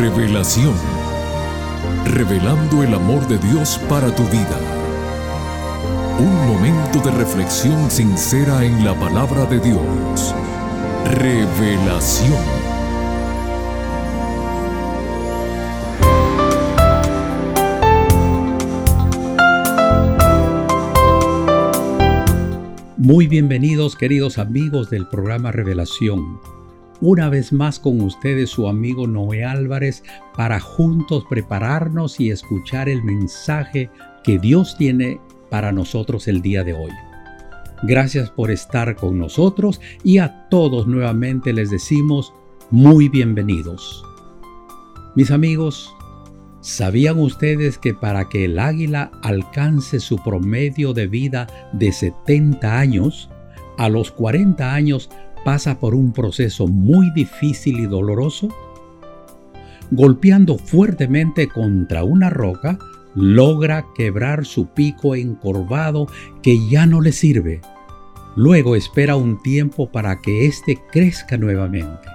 Revelación. Revelando el amor de Dios para tu vida. Un momento de reflexión sincera en la palabra de Dios. Revelación. Muy bienvenidos queridos amigos del programa Revelación. Una vez más con ustedes su amigo Noé Álvarez para juntos prepararnos y escuchar el mensaje que Dios tiene para nosotros el día de hoy. Gracias por estar con nosotros y a todos nuevamente les decimos muy bienvenidos. Mis amigos, ¿Sabían ustedes que para que el águila alcance su promedio de vida de 70 años, a los 40 años pasa por un proceso muy difícil y doloroso? Golpeando fuertemente contra una roca, logra quebrar su pico encorvado que ya no le sirve. Luego espera un tiempo para que éste crezca nuevamente.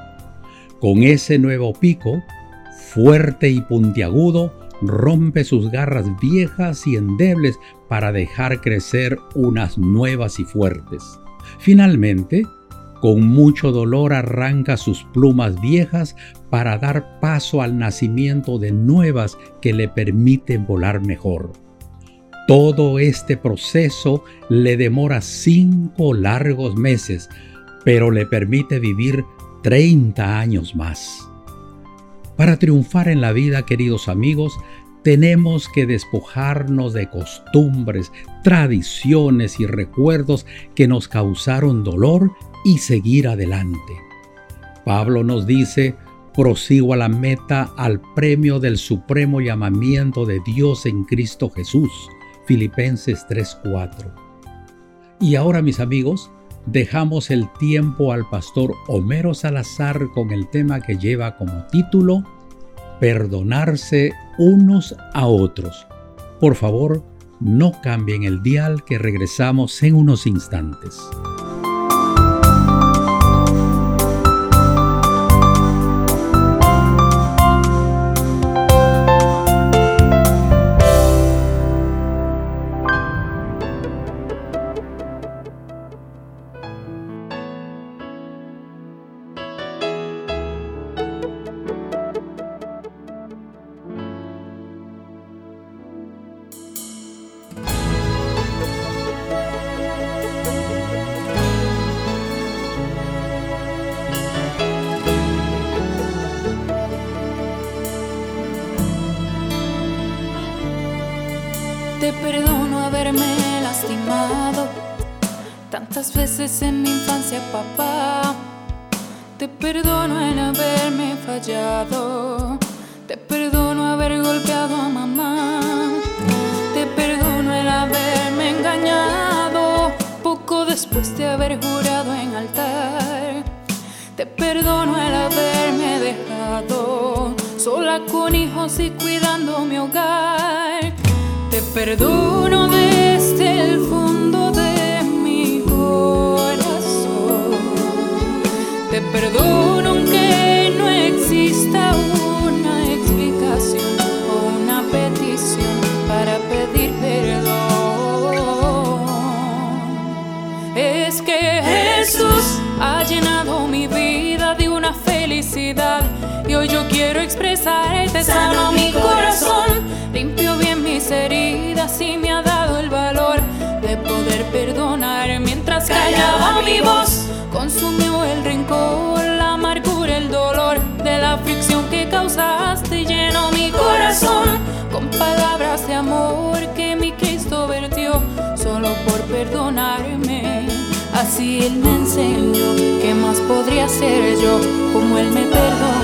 Con ese nuevo pico, fuerte y puntiagudo, rompe sus garras viejas y endebles para dejar crecer unas nuevas y fuertes. Finalmente, con mucho dolor arranca sus plumas viejas para dar paso al nacimiento de nuevas que le permiten volar mejor. Todo este proceso le demora cinco largos meses, pero le permite vivir 30 años más. Para triunfar en la vida, queridos amigos, tenemos que despojarnos de costumbres, tradiciones y recuerdos que nos causaron dolor y seguir adelante. Pablo nos dice, prosigo a la meta, al premio del supremo llamamiento de Dios en Cristo Jesús. Filipenses 3:4. Y ahora mis amigos, dejamos el tiempo al pastor Homero Salazar con el tema que lleva como título Perdonarse unos a otros. Por favor, no cambien el dial que regresamos en unos instantes. En mi infancia, papá. Te perdono en haberme fallado. Te perdono haber golpeado a mamá. Te perdono en haberme engañado poco después de haber jurado en altar. Te perdono el haberme dejado sola con hijos y cuidando mi hogar. Te perdono desde el fondo Te perdono aunque no exista una explicación o una petición para pedir perdón. Es que Jesús ha llenado mi vida de una felicidad y hoy yo quiero expresarte sano mi corazón, limpio bien mis heridas y me ha dado el valor de poder perdonar mientras callaba mi voz. Consumió el rencor, la amargura, el dolor de la aflicción que causaste llenó mi corazón con palabras de amor que mi Cristo vertió solo por perdonarme. Así Él me enseñó qué más podría ser yo como Él me perdonó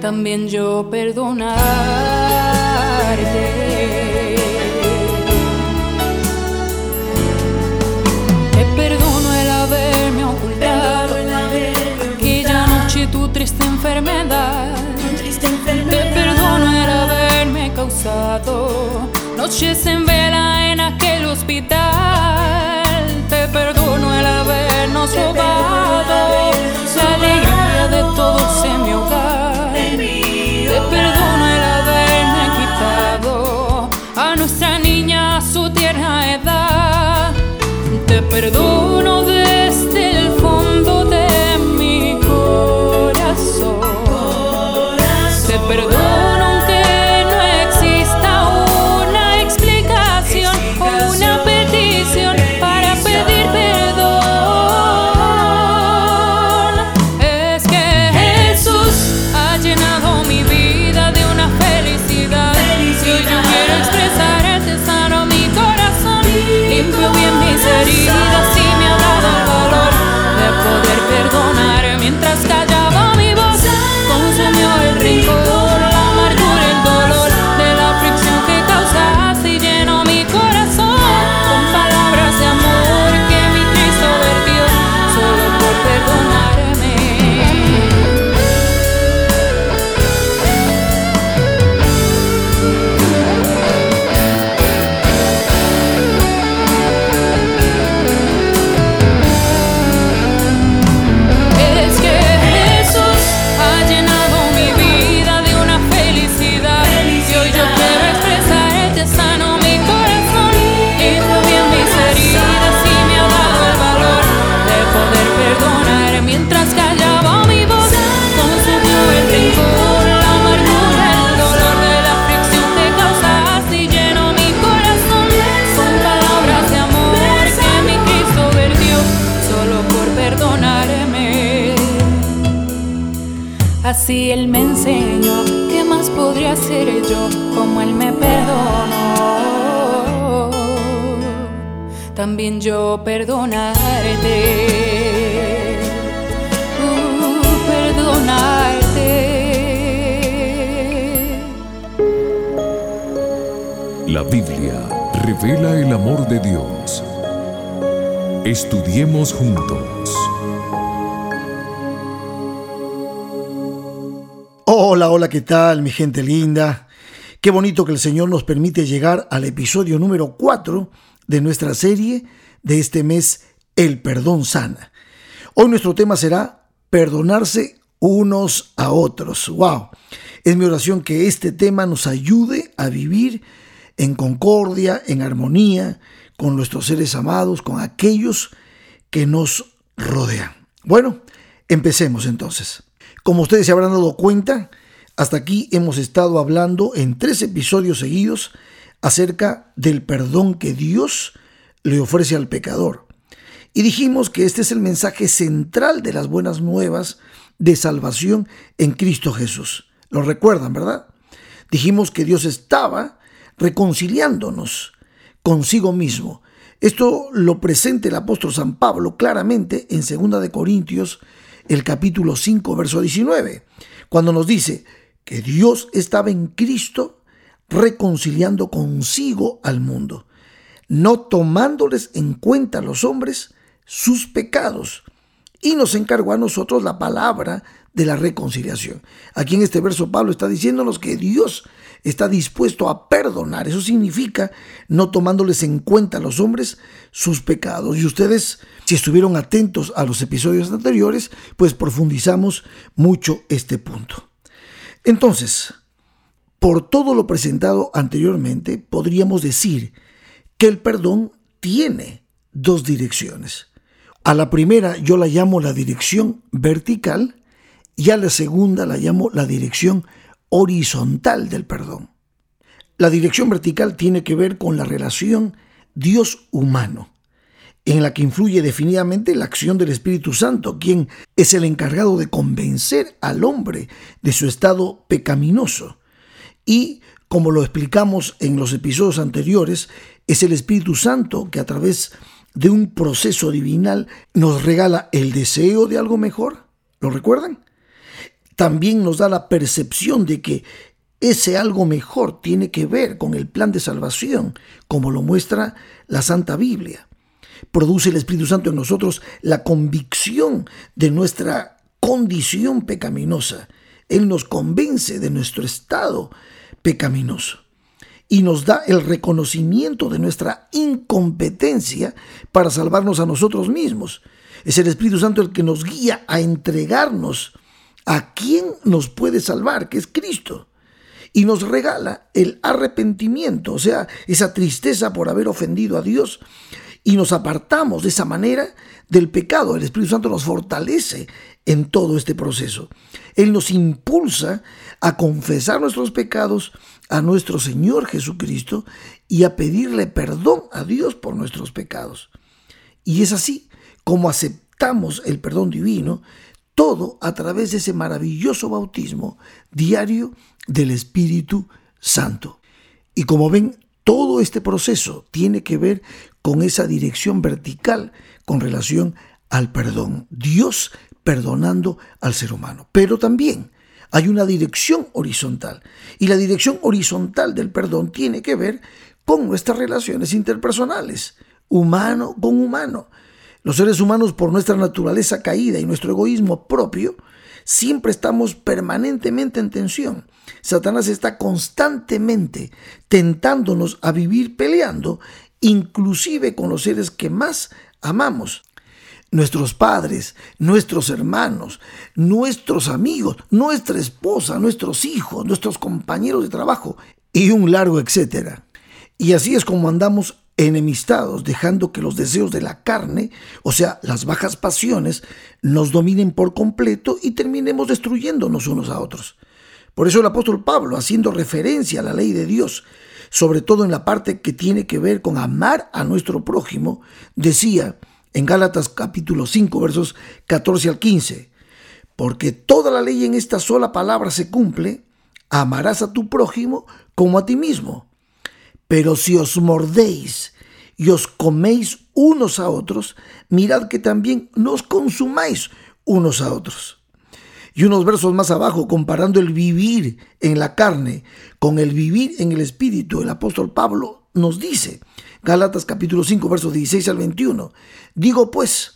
también yo perdonarte. Triste enfermedad. Te perdono el haberme causado noches en vela en aquel hospital. Te perdono el habernos robado la alegría de todo Si Perdonarte. Uh, perdonarte. La Biblia revela el amor de Dios. Estudiemos juntos. Hola, hola, ¿qué tal mi gente linda? Qué bonito que el Señor nos permite llegar al episodio número 4 de nuestra serie de este mes, El perdón sana. Hoy nuestro tema será perdonarse unos a otros. ¡Wow! Es mi oración que este tema nos ayude a vivir en concordia, en armonía con nuestros seres amados, con aquellos que nos rodean. Bueno, empecemos entonces. Como ustedes se habrán dado cuenta, hasta aquí hemos estado hablando en tres episodios seguidos acerca del perdón que Dios le ofrece al pecador. Y dijimos que este es el mensaje central de las buenas nuevas de salvación en Cristo Jesús. Lo recuerdan, ¿verdad? Dijimos que Dios estaba reconciliándonos consigo mismo. Esto lo presenta el apóstol San Pablo claramente en 2 de Corintios el capítulo 5, verso 19, cuando nos dice que Dios estaba en Cristo reconciliando consigo al mundo, no tomándoles en cuenta a los hombres sus pecados, y nos encargó a nosotros la palabra de la reconciliación. Aquí en este verso Pablo está diciéndonos que Dios está dispuesto a perdonar. Eso significa no tomándoles en cuenta a los hombres sus pecados. Y ustedes, si estuvieron atentos a los episodios anteriores, pues profundizamos mucho este punto. Entonces, por todo lo presentado anteriormente, podríamos decir que el perdón tiene dos direcciones. A la primera yo la llamo la dirección vertical y a la segunda la llamo la dirección horizontal del perdón. La dirección vertical tiene que ver con la relación Dios-humano, en la que influye definitivamente la acción del Espíritu Santo, quien es el encargado de convencer al hombre de su estado pecaminoso. Y, como lo explicamos en los episodios anteriores, es el Espíritu Santo que a través de un proceso divinal nos regala el deseo de algo mejor. ¿Lo recuerdan? también nos da la percepción de que ese algo mejor tiene que ver con el plan de salvación, como lo muestra la Santa Biblia. Produce el Espíritu Santo en nosotros la convicción de nuestra condición pecaminosa. Él nos convence de nuestro estado pecaminoso y nos da el reconocimiento de nuestra incompetencia para salvarnos a nosotros mismos. Es el Espíritu Santo el que nos guía a entregarnos a quién nos puede salvar, que es Cristo. Y nos regala el arrepentimiento, o sea, esa tristeza por haber ofendido a Dios. Y nos apartamos de esa manera del pecado. El Espíritu Santo nos fortalece en todo este proceso. Él nos impulsa a confesar nuestros pecados a nuestro Señor Jesucristo y a pedirle perdón a Dios por nuestros pecados. Y es así como aceptamos el perdón divino todo a través de ese maravilloso bautismo diario del Espíritu Santo. Y como ven, todo este proceso tiene que ver con esa dirección vertical con relación al perdón. Dios perdonando al ser humano. Pero también hay una dirección horizontal. Y la dirección horizontal del perdón tiene que ver con nuestras relaciones interpersonales, humano con humano. Los seres humanos, por nuestra naturaleza caída y nuestro egoísmo propio, siempre estamos permanentemente en tensión. Satanás está constantemente tentándonos a vivir peleando, inclusive con los seres que más amamos. Nuestros padres, nuestros hermanos, nuestros amigos, nuestra esposa, nuestros hijos, nuestros compañeros de trabajo y un largo etcétera. Y así es como andamos enemistados, dejando que los deseos de la carne, o sea, las bajas pasiones, nos dominen por completo y terminemos destruyéndonos unos a otros. Por eso el apóstol Pablo, haciendo referencia a la ley de Dios, sobre todo en la parte que tiene que ver con amar a nuestro prójimo, decía en Gálatas capítulo 5 versos 14 al 15, Porque toda la ley en esta sola palabra se cumple, amarás a tu prójimo como a ti mismo. Pero si os mordéis y os coméis unos a otros, mirad que también nos consumáis unos a otros. Y unos versos más abajo, comparando el vivir en la carne con el vivir en el espíritu, el apóstol Pablo nos dice, Gálatas capítulo 5, versos 16 al 21, digo pues,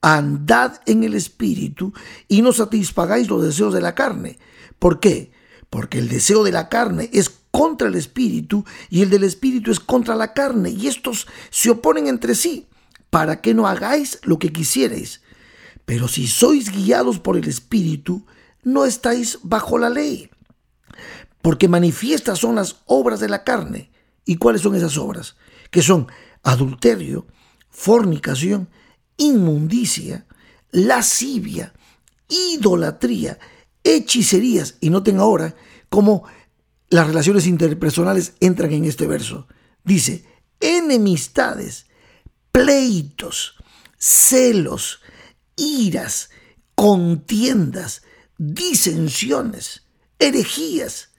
andad en el espíritu y no satisfagáis los deseos de la carne. ¿Por qué? Porque el deseo de la carne es contra el espíritu y el del espíritu es contra la carne y estos se oponen entre sí para que no hagáis lo que quisierais. Pero si sois guiados por el espíritu, no estáis bajo la ley. Porque manifiestas son las obras de la carne. ¿Y cuáles son esas obras? Que son adulterio, fornicación, inmundicia, lascivia, idolatría, hechicerías. Y noten ahora cómo las relaciones interpersonales entran en este verso. Dice, enemistades, pleitos, celos, iras, contiendas, disensiones, herejías,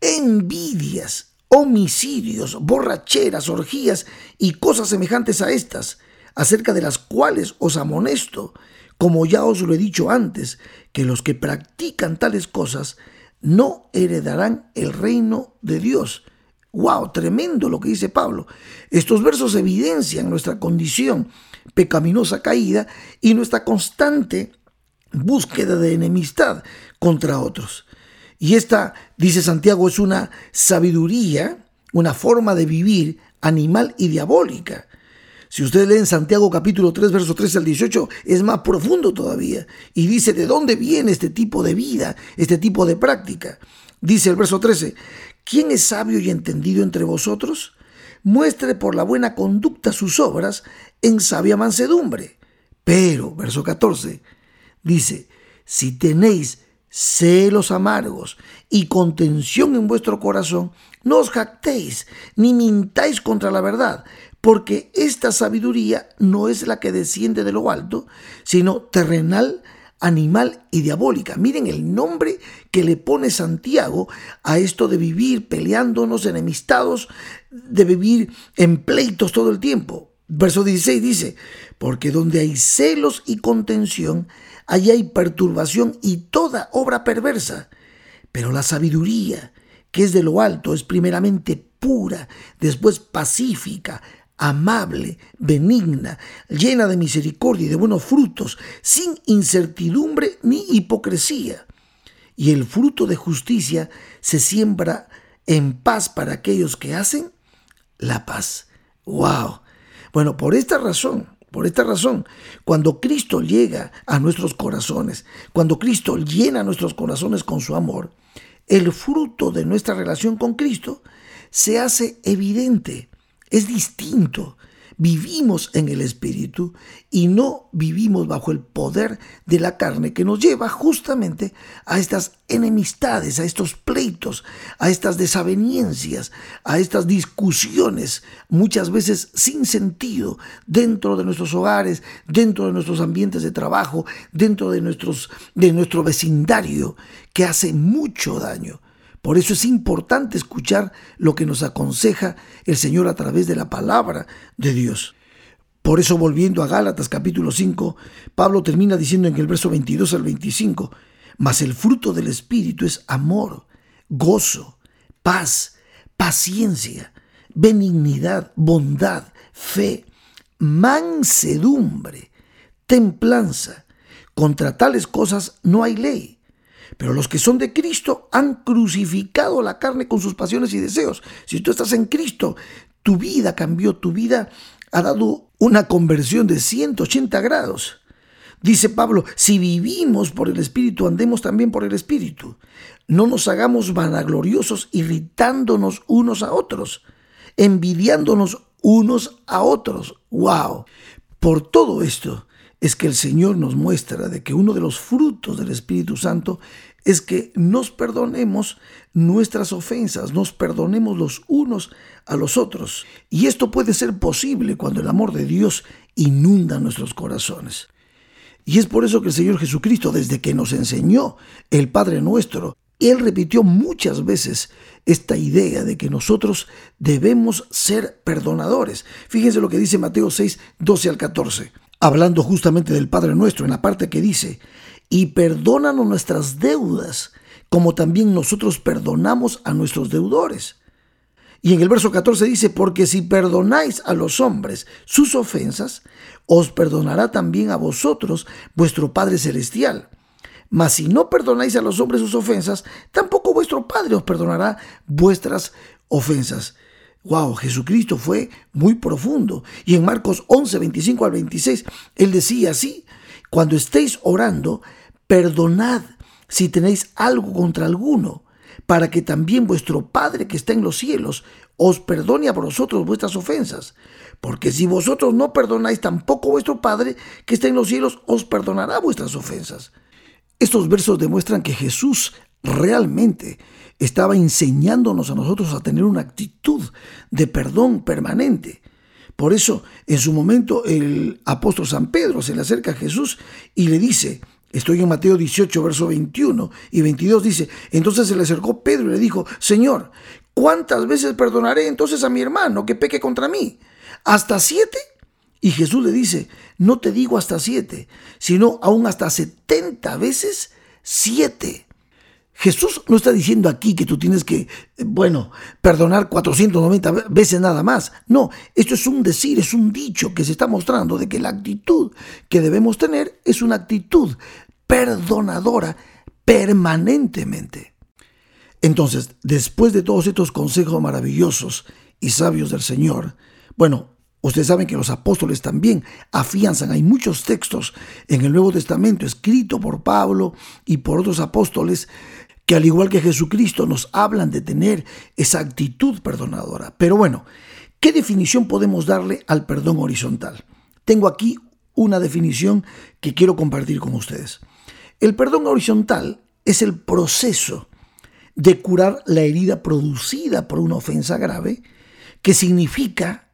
envidias, homicidios, borracheras, orgías y cosas semejantes a estas, acerca de las cuales os amonesto, como ya os lo he dicho antes, que los que practican tales cosas no heredarán el reino de Dios. ¡Wow! Tremendo lo que dice Pablo. Estos versos evidencian nuestra condición pecaminosa caída y nuestra constante búsqueda de enemistad contra otros. Y esta, dice Santiago, es una sabiduría, una forma de vivir animal y diabólica. Si ustedes leen Santiago capítulo 3, verso 13 al 18, es más profundo todavía. Y dice de dónde viene este tipo de vida, este tipo de práctica. Dice el verso 13, ¿quién es sabio y entendido entre vosotros? Muestre por la buena conducta sus obras en sabia mansedumbre. Pero, verso 14, dice, si tenéis celos amargos y contención en vuestro corazón, no os jactéis ni mintáis contra la verdad, porque esta sabiduría no es la que desciende de lo alto, sino terrenal, animal y diabólica. Miren el nombre que le pone Santiago a esto de vivir peleándonos, enemistados, de vivir en pleitos todo el tiempo. Verso 16 dice, porque donde hay celos y contención, allí hay perturbación y toda obra perversa. Pero la sabiduría, que es de lo alto, es primeramente pura, después pacífica, amable, benigna, llena de misericordia y de buenos frutos, sin incertidumbre ni hipocresía. Y el fruto de justicia se siembra en paz para aquellos que hacen la paz. ¡Wow! Bueno, por esta razón, por esta razón, cuando Cristo llega a nuestros corazones, cuando Cristo llena nuestros corazones con su amor, el fruto de nuestra relación con Cristo se hace evidente es distinto. Vivimos en el Espíritu y no vivimos bajo el poder de la carne que nos lleva justamente a estas enemistades, a estos pleitos, a estas desavenencias, a estas discusiones, muchas veces sin sentido, dentro de nuestros hogares, dentro de nuestros ambientes de trabajo, dentro de, nuestros, de nuestro vecindario, que hace mucho daño. Por eso es importante escuchar lo que nos aconseja el Señor a través de la palabra de Dios. Por eso volviendo a Gálatas capítulo 5, Pablo termina diciendo en el verso 22 al 25, mas el fruto del Espíritu es amor, gozo, paz, paciencia, benignidad, bondad, fe, mansedumbre, templanza. Contra tales cosas no hay ley. Pero los que son de Cristo han crucificado la carne con sus pasiones y deseos. Si tú estás en Cristo, tu vida cambió, tu vida ha dado una conversión de 180 grados. Dice Pablo, si vivimos por el Espíritu, andemos también por el Espíritu. No nos hagamos vanagloriosos, irritándonos unos a otros, envidiándonos unos a otros. ¡Wow! Por todo esto, es que el Señor nos muestra de que uno de los frutos del Espíritu Santo es que nos perdonemos nuestras ofensas, nos perdonemos los unos a los otros. Y esto puede ser posible cuando el amor de Dios inunda nuestros corazones. Y es por eso que el Señor Jesucristo, desde que nos enseñó el Padre nuestro, Él repitió muchas veces esta idea de que nosotros debemos ser perdonadores. Fíjense lo que dice Mateo 6, 12 al 14, hablando justamente del Padre nuestro, en la parte que dice, y perdónanos nuestras deudas, como también nosotros perdonamos a nuestros deudores. Y en el verso 14 dice, porque si perdonáis a los hombres sus ofensas, os perdonará también a vosotros vuestro Padre Celestial. Mas si no perdonáis a los hombres sus ofensas, tampoco vuestro Padre os perdonará vuestras ofensas. Wow, Jesucristo fue muy profundo. Y en Marcos 11, 25 al 26, él decía así, cuando estéis orando, perdonad si tenéis algo contra alguno para que también vuestro Padre que está en los cielos os perdone a vosotros vuestras ofensas. Porque si vosotros no perdonáis, tampoco vuestro Padre que está en los cielos os perdonará vuestras ofensas. Estos versos demuestran que Jesús realmente estaba enseñándonos a nosotros a tener una actitud de perdón permanente. Por eso, en su momento, el apóstol San Pedro se le acerca a Jesús y le dice, Estoy en Mateo 18, verso 21 y 22 dice, entonces se le acercó Pedro y le dijo, Señor, ¿cuántas veces perdonaré entonces a mi hermano que peque contra mí? ¿Hasta siete? Y Jesús le dice, no te digo hasta siete, sino aún hasta setenta veces siete. Jesús no está diciendo aquí que tú tienes que, bueno, perdonar 490 veces nada más. No, esto es un decir, es un dicho que se está mostrando de que la actitud que debemos tener es una actitud perdonadora permanentemente. Entonces, después de todos estos consejos maravillosos y sabios del Señor, bueno, ustedes saben que los apóstoles también afianzan, hay muchos textos en el Nuevo Testamento escrito por Pablo y por otros apóstoles al igual que Jesucristo nos hablan de tener esa actitud perdonadora. Pero bueno, ¿qué definición podemos darle al perdón horizontal? Tengo aquí una definición que quiero compartir con ustedes. El perdón horizontal es el proceso de curar la herida producida por una ofensa grave, que significa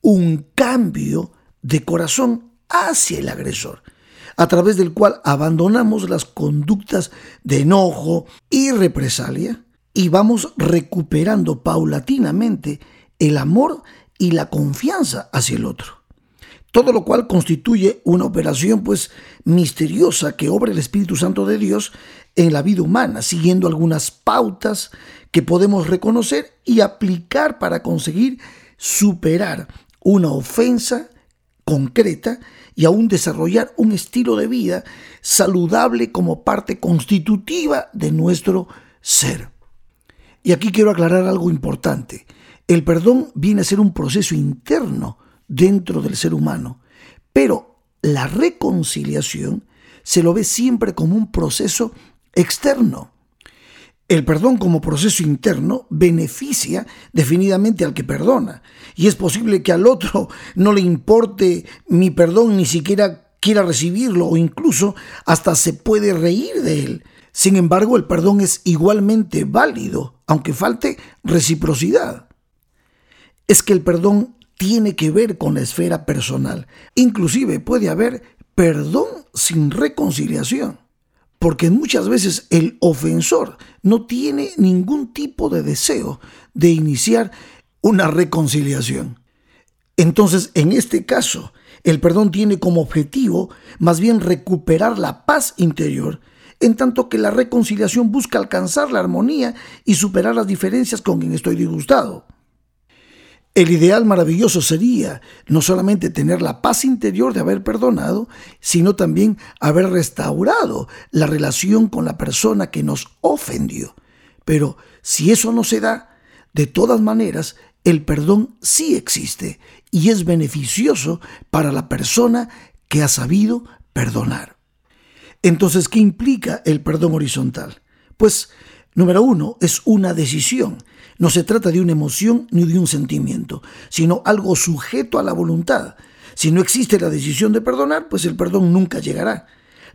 un cambio de corazón hacia el agresor, a través del cual abandonamos las conductas de enojo y represalia y vamos recuperando paulatinamente el amor y la confianza hacia el otro. Todo lo cual constituye una operación pues misteriosa que obra el Espíritu Santo de Dios en la vida humana, siguiendo algunas pautas que podemos reconocer y aplicar para conseguir superar una ofensa concreta y aún desarrollar un estilo de vida saludable como parte constitutiva de nuestro ser. Y aquí quiero aclarar algo importante. El perdón viene a ser un proceso interno dentro del ser humano. Pero la reconciliación se lo ve siempre como un proceso externo. El perdón como proceso interno beneficia definidamente al que perdona. Y es posible que al otro no le importe mi perdón, ni siquiera quiera recibirlo o incluso hasta se puede reír de él. Sin embargo, el perdón es igualmente válido, aunque falte reciprocidad. Es que el perdón tiene que ver con la esfera personal. Inclusive puede haber perdón sin reconciliación, porque muchas veces el ofensor no tiene ningún tipo de deseo de iniciar una reconciliación. Entonces, en este caso, el perdón tiene como objetivo más bien recuperar la paz interior, en tanto que la reconciliación busca alcanzar la armonía y superar las diferencias con quien estoy disgustado. El ideal maravilloso sería no solamente tener la paz interior de haber perdonado, sino también haber restaurado la relación con la persona que nos ofendió. Pero si eso no se da, de todas maneras, el perdón sí existe y es beneficioso para la persona que ha sabido perdonar. Entonces, ¿qué implica el perdón horizontal? Pues, número uno, es una decisión no se trata de una emoción ni de un sentimiento, sino algo sujeto a la voluntad. Si no existe la decisión de perdonar, pues el perdón nunca llegará.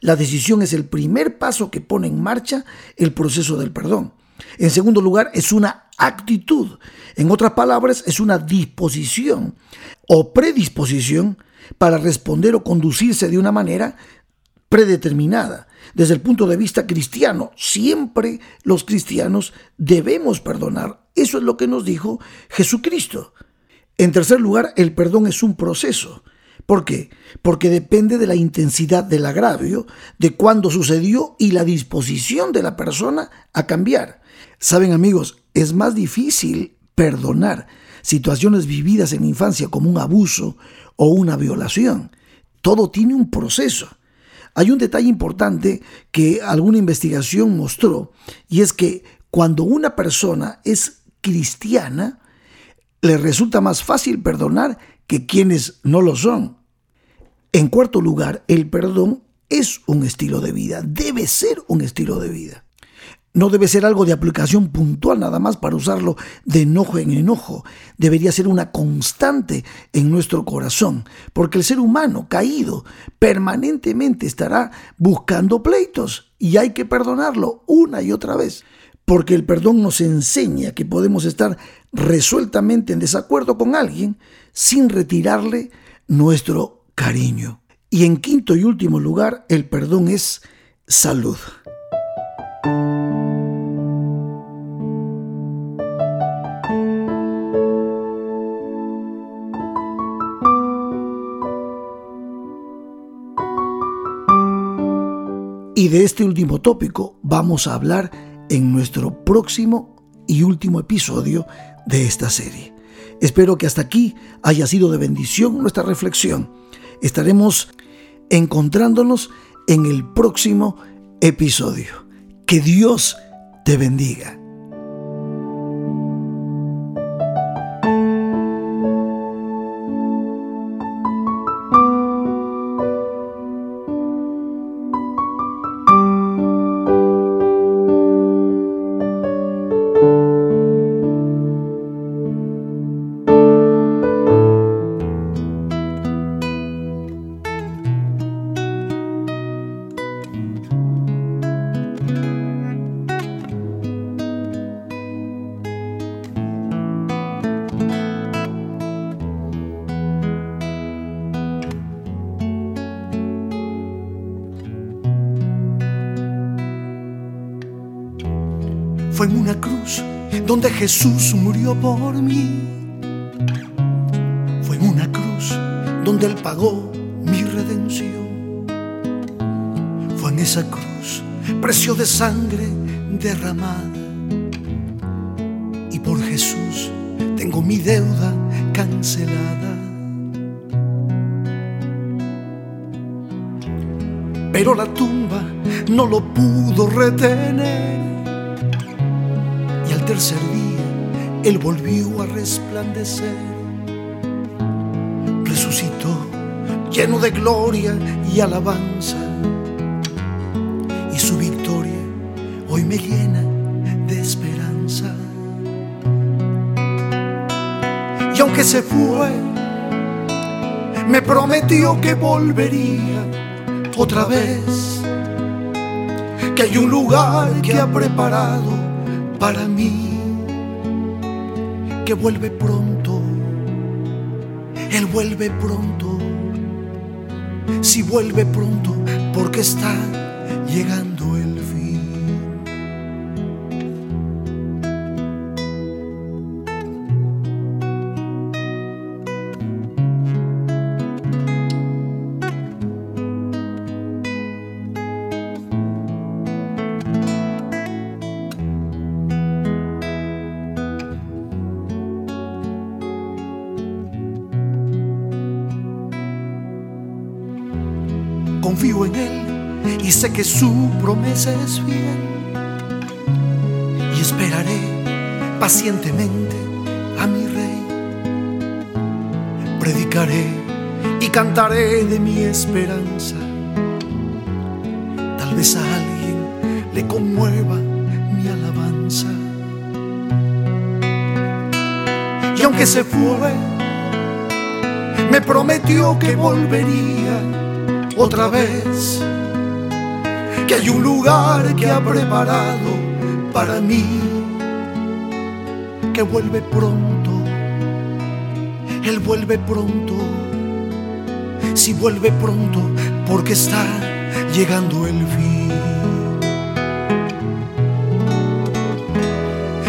La decisión es el primer paso que pone en marcha el proceso del perdón. En segundo lugar, es una actitud. En otras palabras, es una disposición o predisposición para responder o conducirse de una manera predeterminada. Desde el punto de vista cristiano, siempre los cristianos debemos perdonar. Eso es lo que nos dijo Jesucristo. En tercer lugar, el perdón es un proceso. ¿Por qué? Porque depende de la intensidad del agravio, de cuándo sucedió y la disposición de la persona a cambiar. Saben amigos, es más difícil perdonar situaciones vividas en infancia como un abuso o una violación. Todo tiene un proceso. Hay un detalle importante que alguna investigación mostró y es que cuando una persona es cristiana, le resulta más fácil perdonar que quienes no lo son. En cuarto lugar, el perdón es un estilo de vida, debe ser un estilo de vida. No debe ser algo de aplicación puntual nada más para usarlo de enojo en enojo. Debería ser una constante en nuestro corazón, porque el ser humano caído permanentemente estará buscando pleitos y hay que perdonarlo una y otra vez, porque el perdón nos enseña que podemos estar resueltamente en desacuerdo con alguien sin retirarle nuestro cariño. Y en quinto y último lugar, el perdón es salud. Y de este último tópico vamos a hablar en nuestro próximo y último episodio de esta serie. Espero que hasta aquí haya sido de bendición nuestra reflexión. Estaremos encontrándonos en el próximo episodio. Que Dios te bendiga. Jesús murió por mí. Fue en una cruz donde Él pagó mi redención. Fue en esa cruz precio de sangre derramada. Y por Jesús tengo mi deuda cancelada. Pero la tumba no lo pudo retener tercer día Él volvió a resplandecer. Resucitó lleno de gloria y alabanza. Y su victoria hoy me llena de esperanza. Y aunque se fue, me prometió que volvería otra vez. Que hay un lugar que ha preparado para mí, que vuelve pronto, Él vuelve pronto, si vuelve pronto, porque está llegando el confío Que su promesa es fiel. Y esperaré pacientemente a mi Rey. Predicaré y cantaré de mi esperanza. Tal vez a alguien le conmueva mi alabanza. Y aunque se fue, me prometió que volvería otra vez, que hay un lugar que ha preparado para mí, que vuelve pronto, Él vuelve pronto, si vuelve pronto, porque está llegando el fin.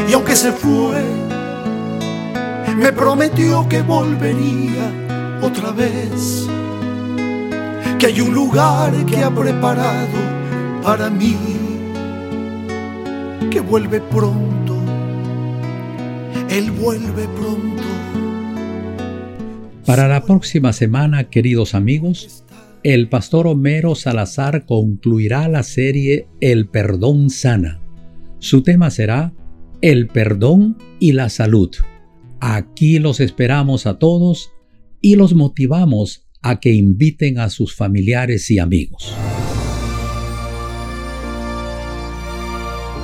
Y aunque se fue, me prometió que volvería otra vez, que hay un lugar que ha preparado para mí, que vuelve pronto, él vuelve pronto. Para la próxima semana, queridos amigos, el pastor Homero Salazar concluirá la serie El perdón sana. Su tema será El perdón y la salud. Aquí los esperamos a todos y los motivamos a que inviten a sus familiares y amigos.